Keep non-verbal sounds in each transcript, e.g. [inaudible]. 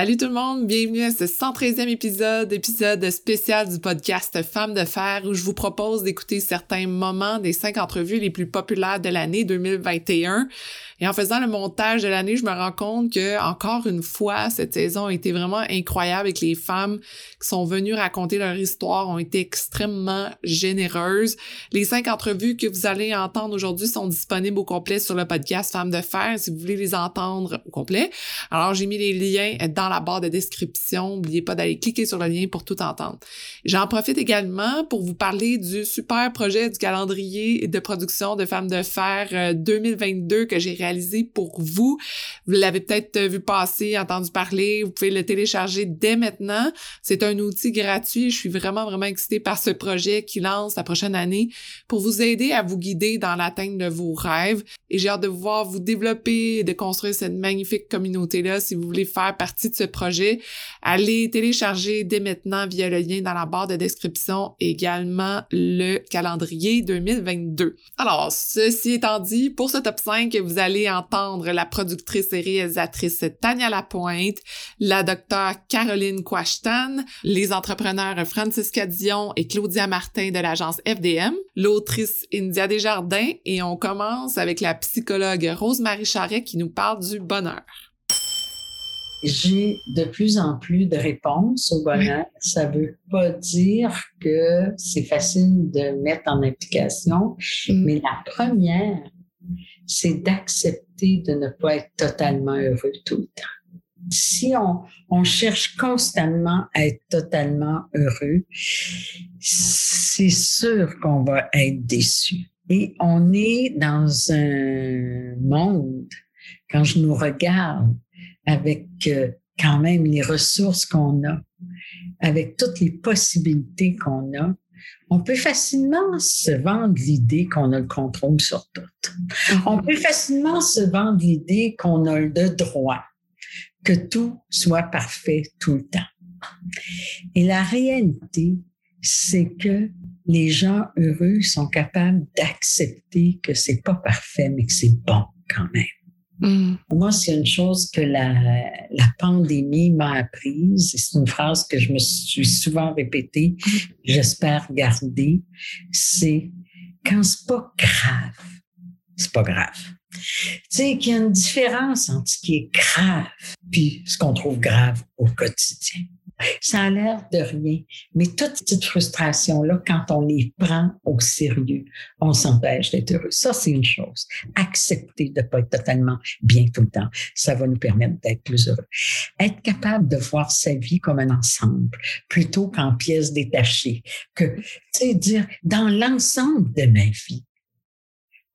Salut tout le monde, bienvenue à ce 113e épisode, épisode spécial du podcast Femmes de fer où je vous propose d'écouter certains moments des cinq entrevues les plus populaires de l'année 2021. Et en faisant le montage de l'année, je me rends compte que encore une fois, cette saison a été vraiment incroyable avec les femmes qui sont venues raconter leur histoire, ont été extrêmement généreuses. Les cinq entrevues que vous allez entendre aujourd'hui sont disponibles au complet sur le podcast Femmes de fer si vous voulez les entendre au complet. Alors, j'ai mis les liens dans la barre de description. N'oubliez pas d'aller cliquer sur le lien pour tout entendre. J'en profite également pour vous parler du super projet du calendrier de production de Femmes de fer 2022 euh, que j'ai réalisé pour vous. Vous l'avez peut-être vu passer, entendu parler. Vous pouvez le télécharger dès maintenant. C'est un outil gratuit. Je suis vraiment, vraiment excitée par ce projet qui lance la prochaine année pour vous aider à vous guider dans l'atteinte de vos rêves. Et j'ai hâte de vous voir vous développer et de construire cette magnifique communauté-là. Si vous voulez faire partie ce projet, allez télécharger dès maintenant via le lien dans la barre de description également le calendrier 2022. Alors, ceci étant dit, pour ce top 5, vous allez entendre la productrice et réalisatrice Tania Lapointe, la docteure Caroline Quashtan, les entrepreneurs Francisca Dion et Claudia Martin de l'agence FDM, l'autrice India Desjardins et on commence avec la psychologue Rose-Marie Charret qui nous parle du bonheur j'ai de plus en plus de réponses au bonheur. Ça veut pas dire que c'est facile de mettre en application, mm. mais la première, c'est d'accepter de ne pas être totalement heureux tout le temps. Si on, on cherche constamment à être totalement heureux, c'est sûr qu'on va être déçu. Et on est dans un monde, quand je nous regarde, avec euh, quand même les ressources qu'on a, avec toutes les possibilités qu'on a, on peut facilement se vendre l'idée qu'on a le contrôle sur tout. Mm-hmm. On peut facilement se vendre l'idée qu'on a le droit, que tout soit parfait tout le temps. Et la réalité, c'est que les gens heureux sont capables d'accepter que c'est pas parfait, mais que c'est bon quand même. Mm. Moi, c'est une chose que la, la pandémie m'a apprise. C'est une phrase que je me suis souvent répétée, j'espère garder. C'est quand c'est pas grave, c'est pas grave. Tu sais qu'il y a une différence entre ce qui est grave puis ce qu'on trouve grave au quotidien. Ça a l'air de rien, mais toutes ces petites frustrations-là, quand on les prend au sérieux, on s'empêche d'être heureux. Ça, c'est une chose. Accepter de ne pas être totalement bien tout le temps, ça va nous permettre d'être plus heureux. Être capable de voir sa vie comme un ensemble, plutôt qu'en pièces détachées. Que, tu sais, dire, dans l'ensemble de ma vie,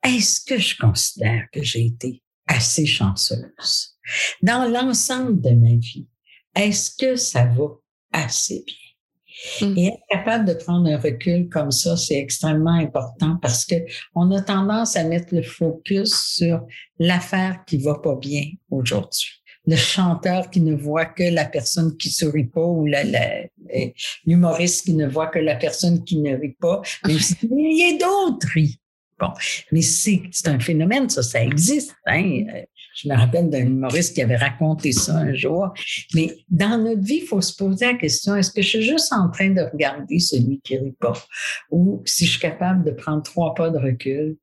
est-ce que je considère que j'ai été assez chanceuse? Dans l'ensemble de ma vie, est-ce que ça va assez bien? Mmh. Et être capable de prendre un recul comme ça, c'est extrêmement important parce que on a tendance à mettre le focus sur l'affaire qui va pas bien aujourd'hui. Le chanteur qui ne voit que la personne qui sourit pas ou l'humoriste qui ne voit que la personne qui ne rit pas, mais il y a d'autres Bon, mais c'est un phénomène, ça, ça existe. Hein? Je me rappelle d'un humoriste qui avait raconté ça un jour. Mais dans notre vie, il faut se poser la question, est-ce que je suis juste en train de regarder celui qui rit pas? Ou si je suis capable de prendre trois pas de recul,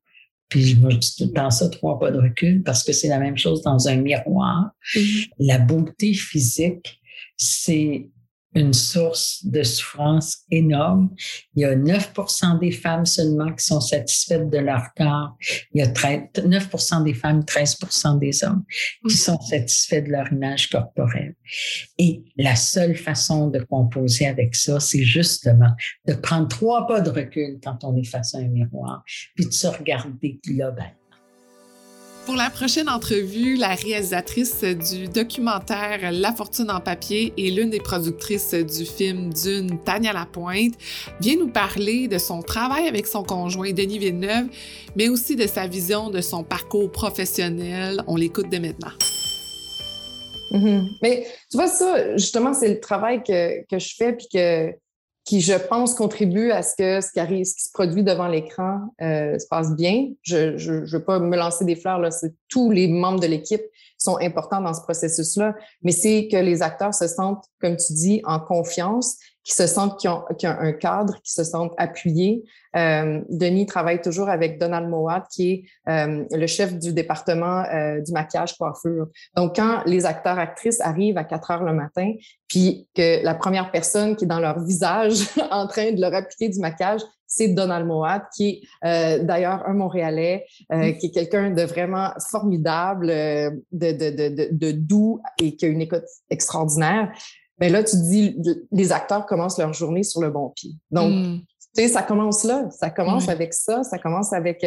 puis je dis tout le temps ça, trois pas de recul, parce que c'est la même chose dans un miroir. Mm-hmm. La beauté physique, c'est une source de souffrance énorme. Il y a 9 des femmes seulement qui sont satisfaites de leur corps. Il y a 9% des femmes, 13% des hommes qui sont satisfaits de leur image corporelle. Et la seule façon de composer avec ça, c'est justement de prendre trois pas de recul quand on est face à un miroir, puis de se regarder globalement. Pour la prochaine entrevue, la réalisatrice du documentaire La fortune en papier et l'une des productrices du film Dune, Tania Lapointe, vient nous parler de son travail avec son conjoint Denis Villeneuve, mais aussi de sa vision de son parcours professionnel. On l'écoute dès maintenant. Mm-hmm. Mais tu vois, ça, justement, c'est le travail que, que je fais, puis que qui, je pense, contribue à ce que ce qui arrive, ce qui se produit devant l'écran euh, se passe bien. Je ne veux pas me lancer des fleurs, là, c'est tous les membres de l'équipe sont importants dans ce processus-là, mais c'est que les acteurs se sentent, comme tu dis, en confiance, qui se sentent qui ont, qui ont un cadre, qui se sentent appuyés. Euh, Denis travaille toujours avec Donald Mowat, qui est euh, le chef du département euh, du maquillage coiffure. Donc, quand les acteurs actrices arrivent à 4 heures le matin, puis que la première personne qui est dans leur visage [laughs] en train de leur appliquer du maquillage, c'est Donald Moat, qui est euh, d'ailleurs un Montréalais, euh, mm. qui est quelqu'un de vraiment formidable, euh, de, de, de, de, doux et qui a une écoute extraordinaire. Mais là, tu dis, les acteurs commencent leur journée sur le bon pied. Donc, mm. tu sais, ça commence là, ça commence avec ça, ça commence avec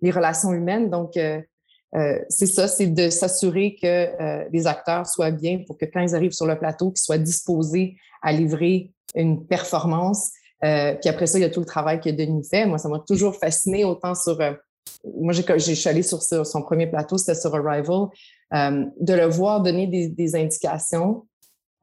les relations humaines. Donc, c'est ça, c'est de s'assurer que les acteurs soient bien pour que quand ils arrivent sur le plateau, qu'ils soient disposés à livrer une performance euh, puis après ça, il y a tout le travail que Denis fait. Moi, ça m'a toujours fasciné autant sur. Euh, moi, j'ai, je suis allée sur, son premier plateau, c'était sur Arrival, euh, de le voir donner des, des, indications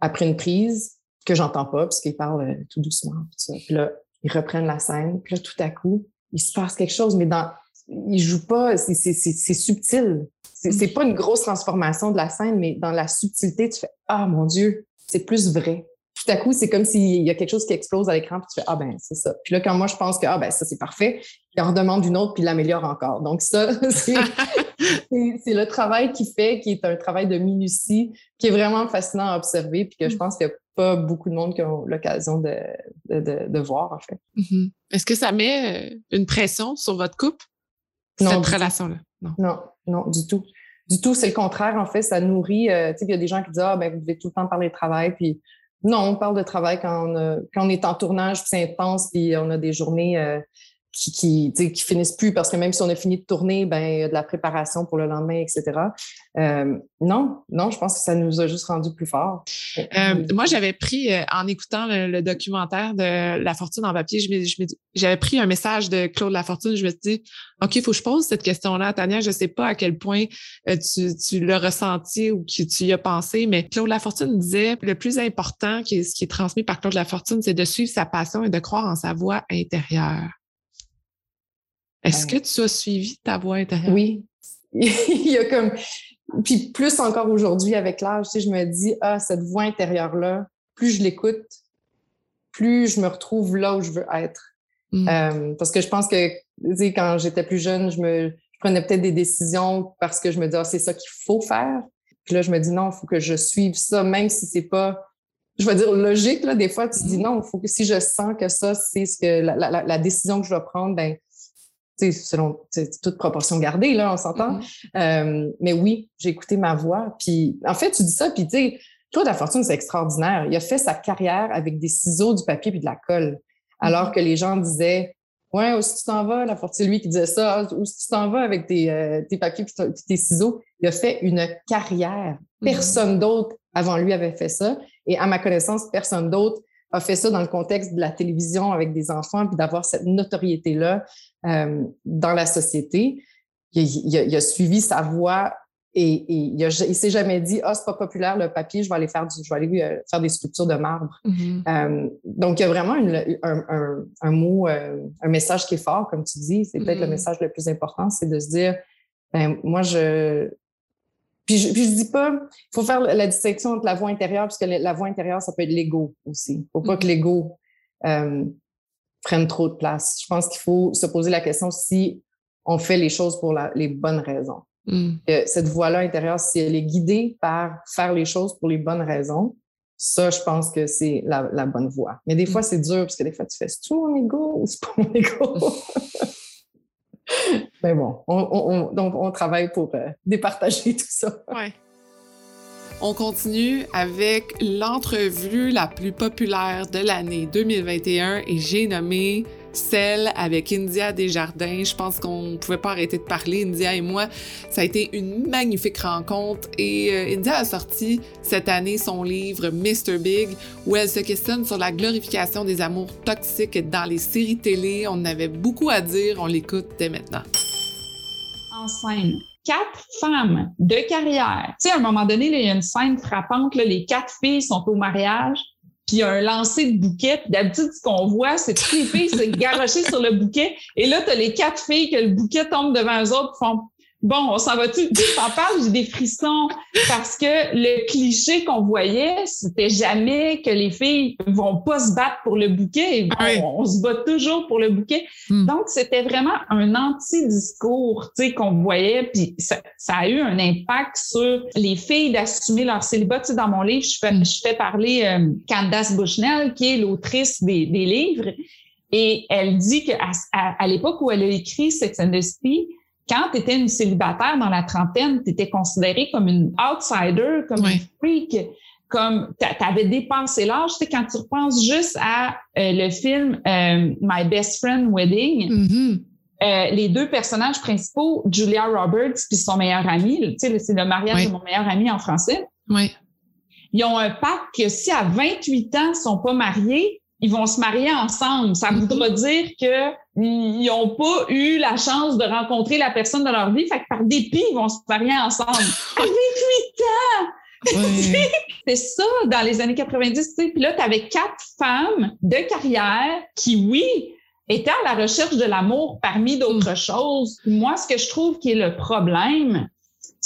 après une prise que j'entends pas, parce qu'il parle euh, tout doucement. Puis là, ils reprennent la scène. Puis là, tout à coup, il se passe quelque chose, mais dans, il joue pas, c'est, subtil. C'est, c'est pas une grosse transformation de la scène, mais dans la subtilité, tu fais Ah mon Dieu, c'est plus vrai tout à coup, c'est comme s'il y a quelque chose qui explose à l'écran, puis tu fais Ah ben, c'est ça. Puis là, quand moi je pense que Ah ben, ça c'est parfait, il en redemande une autre, puis il l'améliore encore. Donc, ça, [laughs] c'est le travail qu'il fait, qui est un travail de minutie, qui est vraiment fascinant à observer, puis que je mm. pense qu'il n'y a pas beaucoup de monde qui ont l'occasion de, de, de, voir, en fait. Mm-hmm. Est-ce que ça met euh, une pression sur votre couple, cette relation-là? Non. non, non, du tout. Du tout, c'est le contraire, en fait, ça nourrit. Euh, tu sais, il y a des gens qui disent Ah, ben, vous devez tout le temps parler de travail, puis non, on parle de travail quand on, on est en tournage, c'est intense, puis on a des journées euh, qui, qui, qui finissent plus parce que même si on a fini de tourner, ben, il y a de la préparation pour le lendemain, etc. Euh, non, non, je pense que ça nous a juste rendu plus forts. Euh, moi, j'avais pris, euh, en écoutant le, documentaire de La Fortune en papier, j'avais pris un message de Claude Lafortune. Je me suis dit, OK, il faut que je pose cette question-là Tania. Je ne sais pas à quel point tu, tu l'as ressenti ou que tu y as pensé, mais Claude Lafortune disait, le plus important, qui est, ce qui est transmis par Claude Lafortune, c'est de suivre sa passion et de croire en sa voix intérieure. Est-ce que tu as suivi ta voix intérieure? Oui. [laughs] il y a comme. Puis plus encore aujourd'hui avec l'âge, tu sais, je me dis, ah, cette voix intérieure-là, plus je l'écoute, plus je me retrouve là où je veux être. Mm. Euh, parce que je pense que, tu sais, quand j'étais plus jeune, je me je prenais peut-être des décisions parce que je me disais, ah, c'est ça qu'il faut faire. Puis là, je me dis, non, il faut que je suive ça, même si c'est pas, je vais dire, logique, là. Des fois, tu te dis, mm. non, il faut que si je sens que ça, c'est ce que la, la, la, décision que je dois prendre, ben selon toute proportion gardée, là, on s'entend. Mm-hmm. Euh, mais oui, j'ai écouté ma voix. Puis, en fait, tu dis ça, puis tu sais, Claude Fortune, c'est extraordinaire. Il a fait sa carrière avec des ciseaux, du papier puis de la colle. Alors mm-hmm. que les gens disaient, ouais, où est-ce que tu t'en vas? La Fortune, lui, qui disait ça, où est-ce que tu t'en vas avec tes, euh, tes papiers puis tes ciseaux? Il a fait une carrière. Mm-hmm. Personne d'autre avant lui avait fait ça. Et à ma connaissance, personne d'autre a fait ça dans le contexte de la télévision avec des enfants, puis d'avoir cette notoriété-là euh, dans la société. Il, a, suivi sa voix et, il ne s'est jamais dit Ah, c'est pas populaire le papier, je vais aller faire, du, je vais aller euh, faire des sculptures de marbre. Mm-hmm. Euh, donc, il y a vraiment un, mot, un message qui est fort, comme tu dis. C'est peut-être le mm-hmm. message le plus important, c'est de se dire ben, moi, je, puis je, puis dis pas, il faut faire la distinction entre la voix intérieure, parce que la voix intérieure, ça peut être l'ego aussi. Il faut pas que mm-hmm. l'ego euh, prenne trop de place. Je pense qu'il faut se poser la question si on fait les choses pour les bonnes raisons. Mm. cette voix-là intérieure, si elle est guidée par faire les choses pour les bonnes raisons, ça, je pense que c'est la, bonne voie. Mais des fois, mm. c'est dur parce que des fois, tu fais, c'est mon ego ou c'est pas mon ego? [laughs] [laughs] [laughs] Mais bon, on, donc on travaille pour euh, départager tout ça. Ouais. On continue avec l'entrevue la plus populaire de l'année 2021 et j'ai nommé celle avec India Desjardins. Je pense qu'on ne pouvait pas arrêter de parler, India et moi. Ça a été une magnifique rencontre et euh, India a sorti cette année son livre Mr. Big où elle se questionne sur la glorification des amours toxiques dans les séries télé. On avait beaucoup à dire, on l'écoute dès maintenant. En scène quatre femmes de carrière. Tu sais, à un moment donné, il y a une scène frappante, les quatre filles sont au mariage, puis un lancer de bouquet. D'habitude, ce qu'on voit, c'est toutes les filles se garocher sur le bouquet. Et là, tu as les quatre filles que le bouquet tombe devant eux autres font bon, on s'en va-tu? Tu t'en parles, j'ai des frissons parce que le cliché qu'on voyait, c'était jamais que les filles vont pas se battre pour le bouquet. Ah oui. On, se bat toujours pour le bouquet. Hmm. Donc, c'était vraiment un anti-discours, tu sais, qu'on voyait, puis ça, ça a eu un impact sur les filles d'assumer leur célibat. Tu sais, dans mon livre, je fais, Mm. je fais parler euh, Candace Bushnell, qui est l'autrice des, des livres, et elle dit qu'à à, à l'époque où elle a écrit Sex and the City, quand tu étais une célibataire dans la trentaine, tu étais considérée comme une outsider, comme Ouais. une freak, comme tu avais dépassé l'âge. Tu sais, quand tu repenses juste à euh, le film euh, My Best Friend Wedding, Mhm. euh, les deux personnages principaux, Julia Roberts puis son meilleur ami, tu sais, c'est le mariage Ouais. de mon meilleur ami en français, Ouais. ils ont un pacte que si à 28 ans ils sont pas mariés, ils vont se marier ensemble. Ça Mhm. voudra dire que ils n'ont pas eu la chance de rencontrer la personne de leur vie, fait que par dépit, ils vont se marier ensemble. [laughs] À 28 ans! [laughs] C'est ça, dans les années 90, tu sais. Puis là, tu avais quatre femmes de carrière qui, oui, étaient à la recherche de l'amour parmi d'autres choses. Moi, ce que je trouve qui est le problème,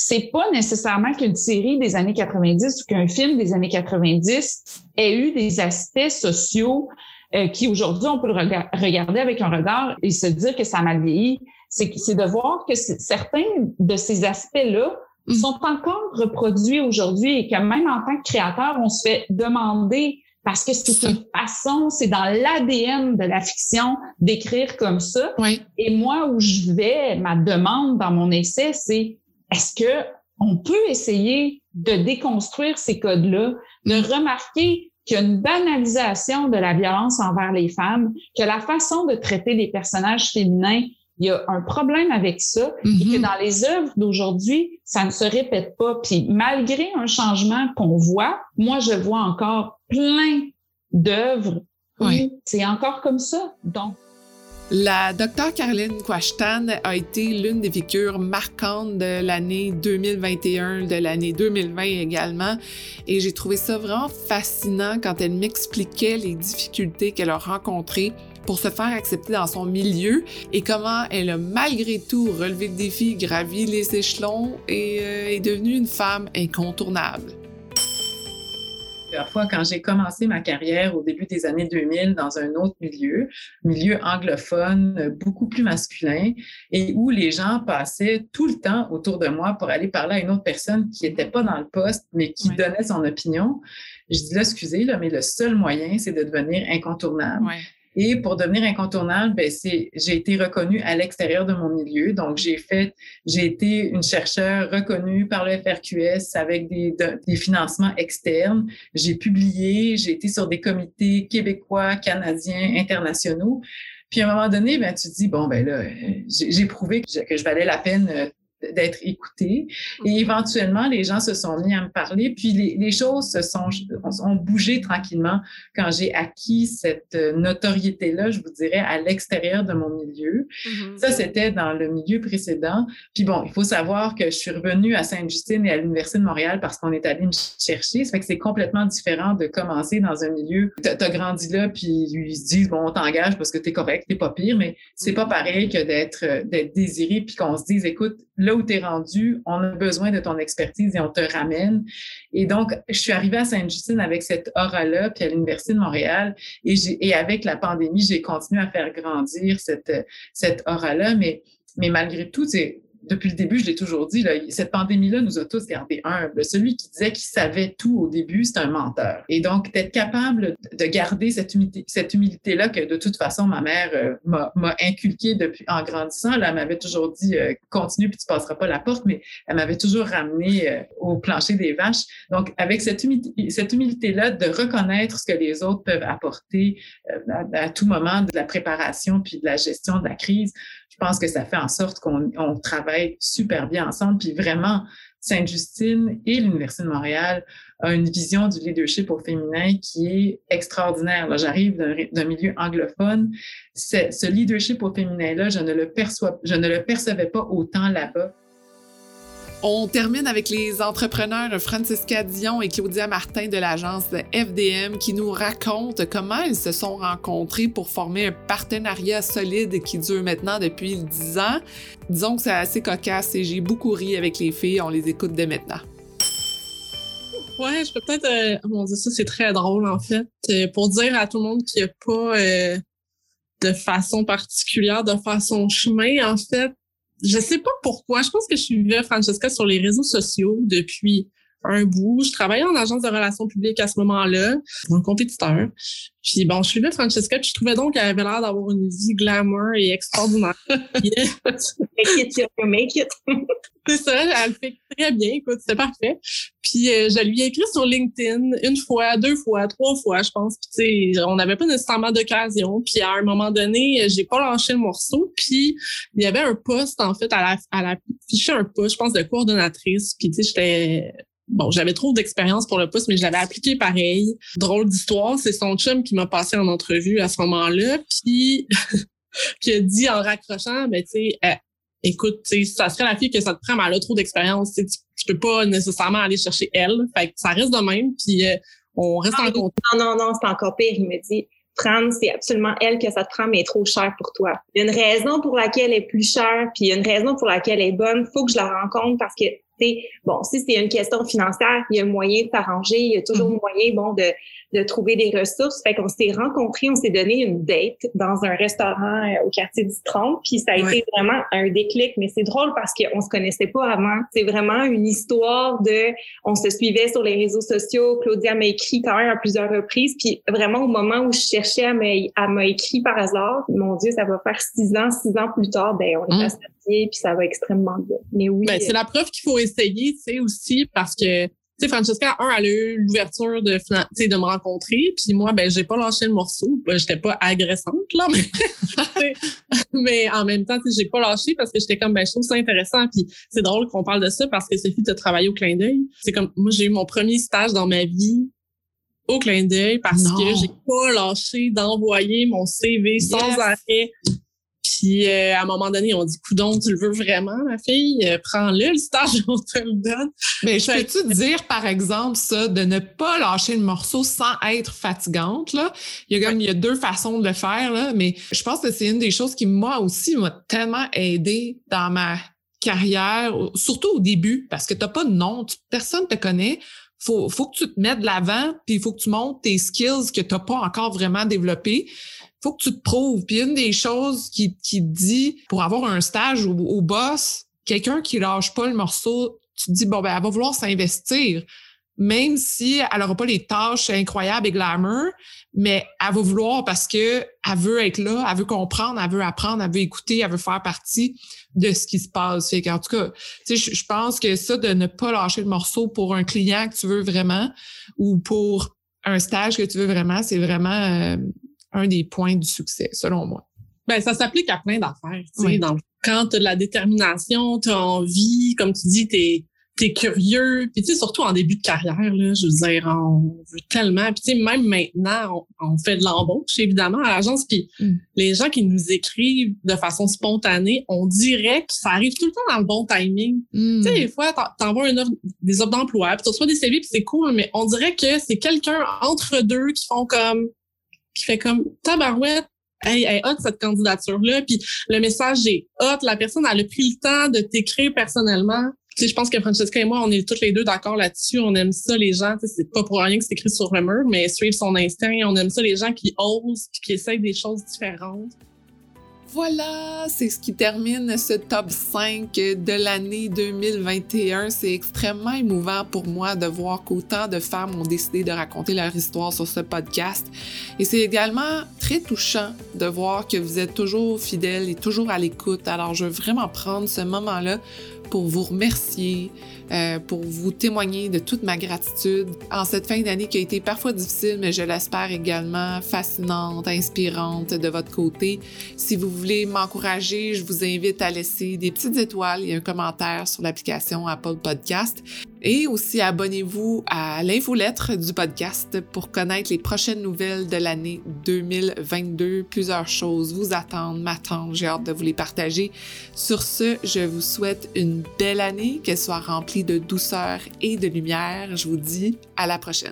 c'est pas nécessairement qu'une série des années 90 ou qu'un film des années 90 ait eu des aspects sociaux euh, qui aujourd'hui on peut le rega- regarder avec un regard et se dire que ça a mal vieilli. C'est de voir que certains de ces aspects-là Mm. sont encore reproduits aujourd'hui et que même en tant que créateur, on se fait demander parce que c'est une façon, c'est dans l'ADN de la fiction d'écrire comme ça. Ouais. Et moi, où je vais, ma demande dans mon essai, c'est est-ce que on peut essayer de déconstruire ces codes-là, de remarquer qu'il y a une banalisation de la violence envers les femmes, que la façon de traiter les personnages féminins, il y a un problème avec ça, et que Mhm. dans les œuvres d'aujourd'hui, ça ne se répète pas. Puis malgré un changement qu'on voit, moi, je vois encore plein d'œuvres où Ouais. c'est encore comme ça. Donc, La docteure Caroline Quashtan a été l'une des figures marquantes de l'année 2021, de l'année 2020 également. Et j'ai trouvé ça vraiment fascinant quand elle m'expliquait les difficultés qu'elle a rencontrées pour se faire accepter dans son milieu et comment elle a malgré tout relevé le défi, gravi les échelons et euh, est devenue une femme incontournable. Plusieurs fois, quand j'ai commencé ma carrière au début des années 2000 dans un autre milieu, milieu anglophone, euh, beaucoup plus masculin, et où les gens passaient tout le temps autour de moi pour aller parler à une autre personne qui n'était pas dans le poste, mais qui donnait son opinion. Je dis là, excusez, là, mais le seul moyen, c'est de devenir incontournable. Ouais. Et pour devenir incontournable, ben c'est, j'ai été reconnue à l'extérieur de mon milieu. Donc, j'ai fait, j'ai été une chercheure reconnue par le FRQS avec des, de- des financements externes. J'ai publié, j'ai été sur des comités québécois, canadiens, internationaux. Puis à un moment donné, ben, tu te dis, bon, ben là, j'ai, j'ai prouvé que je, que je valais la peine euh, d'être écoutée. Et éventuellement, les gens se sont mis à me parler, puis les, les choses se sont ont bougé tranquillement quand j'ai acquis cette euh, notoriété-là, je vous dirais, à l'extérieur de mon milieu. Ça, c'était dans le milieu précédent. Puis bon, il faut savoir que je suis revenue à Sainte-Justine et à l'Université de Montréal parce qu'on est allé me chercher. Ça fait que c'est complètement différent de commencer dans un milieu. T'as as grandi là, puis ils se disent, bon, on t'engage parce que t'es correct, t'es pas pire, mais c'est pas pareil que d'être euh, d'être désiré, puis qu'on se dise, écoute, là où t'es rendu, on a besoin de ton expertise et on te ramène. Et donc, je suis arrivée à Sainte-Justine avec cette aura-là, puis à l'Université de Montréal, et, et avec la pandémie, j'ai continué à faire grandir cette, cette aura-là, mais, mais malgré tout, c'est depuis le début, je l'ai toujours dit, là, cette pandémie-là nous a tous gardés humbles. Celui qui disait qu'il savait tout au début, c'est un menteur. Et donc, d'être capable de garder cette humilité, cette humilité-là que de toute façon, ma mère euh, m'a m'a inculquée depuis en grandissant. Là, elle m'avait toujours dit, euh, continue puis tu passeras pas la porte, mais elle m'avait toujours ramené euh, au plancher des vaches. Donc, avec cette humilité, cette humilité-là de reconnaître ce que les autres peuvent apporter à, à tout moment de la préparation puis de la gestion de la crise, je pense que ça fait en sorte qu'on on travaille super bien ensemble. Puis vraiment, Sainte-Justine et l'Université de Montréal ont une vision du leadership au féminin qui est extraordinaire. Là, J'arrive d'un milieu anglophone. Ce, ce leadership au féminin-là, je ne le percevais pas autant là-bas. On termine avec les entrepreneurs Francisca Dion et Claudia Martin de l'agence FDM qui nous racontent comment ils se sont rencontrés pour former un partenariat solide qui dure maintenant depuis 10 ans. Disons que c'est assez cocasse et j'ai beaucoup ri avec les filles. On les écoute dès maintenant. Ouais, je peux peut-être. Euh, mon Dieu, ça, c'est très drôle, en fait. Euh, pour dire à tout le monde qu'il n'y a pas euh, de façon particulière de faire son chemin, en fait, je sais pas pourquoi. Je pense que je suivais Francesca sur les réseaux sociaux depuis un bout. Je travaillais en agence de relations publiques à ce moment-là, pour un compétiteur. Puis bon, je suivais Francesca, puis je trouvais donc qu'elle avait l'air d'avoir une vie glamour et extraordinaire. [laughs] make it, you make it. [laughs] c'est ça, elle fait très bien, écoute, c'est parfait. Puis euh, je lui ai écrit sur LinkedIn une fois, deux fois, trois fois, je pense. Puis tu sais, on n'avait pas nécessairement d'occasion. Puis à un moment donné, j'ai pas lâché le morceau. Puis il y avait un poste, en fait, à la, à la un poste, je pense, de coordonnatrice. Puis tu sais, j'étais bon, j'avais trop d'expérience pour le poste, mais je l'avais appliqué pareil. Drôle d'histoire, c'est son chum qui m'a passé en entrevue à ce moment-là, puis [laughs] qui a dit en raccrochant, ben tu sais, euh, écoute, tu sais, ça serait la fille que ça te prend, mais elle a trop d'expérience, tu, tu peux pas nécessairement aller chercher elle. Fait que ça reste de même, puis euh, on reste en contact. Non, non, non, c'est encore pire. Il me dit, prendre, c'est absolument elle que ça te prend, mais trop cher pour toi. Il y a une raison pour laquelle elle est plus chère, puis il y a une raison pour laquelle elle est bonne. Faut que je la rencontre parce que bon, si c'est une question financière, il y a moyen de s'arranger, il y a toujours mm-hmm. moyen, bon, de, de trouver des ressources. Fait qu'on s'est rencontrés, on s'est donné une date dans un restaurant euh, au quartier du Trône, puis ça a été vraiment un déclic. Mais c'est drôle parce qu'on se connaissait pas avant. C'est vraiment une histoire de, on se suivait sur les réseaux sociaux. Claudia m'a écrit quand même à plusieurs reprises, puis vraiment au moment où je cherchais à m'a écrit par hasard. Mon Dieu, ça va faire six ans, six ans plus tard, ben on est mmh. puis ça va extrêmement bien. Mais oui. Ben, c'est la preuve qu'il faut essayer, tu sais aussi parce que tu sais, Francesca, un, elle a eu l'ouverture de, de me rencontrer. Puis moi, ben, j'ai pas lâché le morceau. Ben, j'étais pas agressante, là, [laughs] mais, mais en même temps, j'ai pas lâché parce que j'étais comme, ben, je trouve ça intéressant. Puis c'est drôle qu'on parle de ça parce que Sophie, tu as travaillé au clin d'œil. C'est comme, moi, j'ai eu mon premier stage dans ma vie au clin d'œil parce que j'ai pas lâché d'envoyer mon CV sans arrêt puis euh, à un moment donné, on dit Coudon, tu le veux vraiment, ma fille? Euh, prends-le, le stage, [laughs] on te le donne. Mais je peux-tu te dire, par exemple, ça, de ne pas lâcher le morceau sans être fatigante, là? Il y a comme, il y a deux façons de le faire, là, mais je pense que c'est une des choses qui, moi aussi, m'a tellement aidé dans ma carrière, surtout au début, parce que t'as pas de nom, personne te connaît faut, faut que tu te mettes de l'avant, puis il faut que tu montes tes skills que tu n'as pas encore vraiment développés faut que tu te prouves. Puis une des choses qui, qui dit pour avoir un stage au, boss, quelqu'un qui lâche pas le morceau, tu te dis, bon, ben, elle va vouloir s'investir. Même si elle n'aura pas les tâches incroyables et glamour, mais elle va vouloir parce que elle veut être là, elle veut comprendre, elle veut apprendre, elle veut écouter, elle veut faire partie de ce qui se passe. Fait en tout cas, tu sais, je pense que ça de ne pas lâcher le morceau pour un client que tu veux vraiment ou pour un stage que tu veux vraiment, c'est vraiment euh, un des points du succès, selon moi. Ben, ça s'applique à plein d'affaires. Oui. quand tu as de la détermination, tu as envie, comme tu dis, tu es, curieux. Puis tu sais, surtout en début de carrière, là, je veux dire, on veut tellement. Puis tu sais, même maintenant, on, fait de l'embauche, évidemment, à l'agence. Puis mm. les gens qui nous écrivent de façon spontanée, on dirait que ça arrive tout le temps dans le bon timing. Mm. Tu sais, des fois, t'envoies une offre, des offres d'emploi, puis tu reçois des CV, puis c'est cool, mais on dirait que c'est quelqu'un entre deux qui font comme qui fait comme tabarouette, hey, hey, hot cette candidature-là. Puis le message est hot. La personne, elle a pris le temps de t'écrire personnellement. Tu sais, je pense que Francesca et moi, on est toutes les deux d'accord là-dessus. On aime ça, les gens. Tu sais, c'est pas pour rien que c'est écrit sur le mur, mais suivre son instinct. On aime ça, les gens qui osent qui essayent des choses différentes. Voilà, c'est ce qui termine ce top 5 de l'année 2021. C'est extrêmement émouvant pour moi de voir qu'autant de femmes ont décidé de raconter leur histoire sur ce podcast. Et c'est également très touchant de voir que vous êtes toujours fidèles et toujours à l'écoute. Alors, je veux vraiment prendre ce moment-là pour vous remercier, euh, pour vous témoigner de toute ma gratitude en cette fin d'année qui a été parfois difficile, mais je l'espère également fascinante, inspirante de votre côté. Si vous voulez m'encourager, je vous invite à laisser des petites étoiles et un commentaire sur l'application Apple Podcast. Et aussi abonnez-vous à l'infolettre du podcast pour connaître les prochaines nouvelles de l'année 2022. Plusieurs choses vous attendent, m'attendent. J'ai hâte de vous les partager. Sur ce, je vous souhaite une belle année, qu'elle soit remplie de douceur et de lumière. Je vous dis à la prochaine.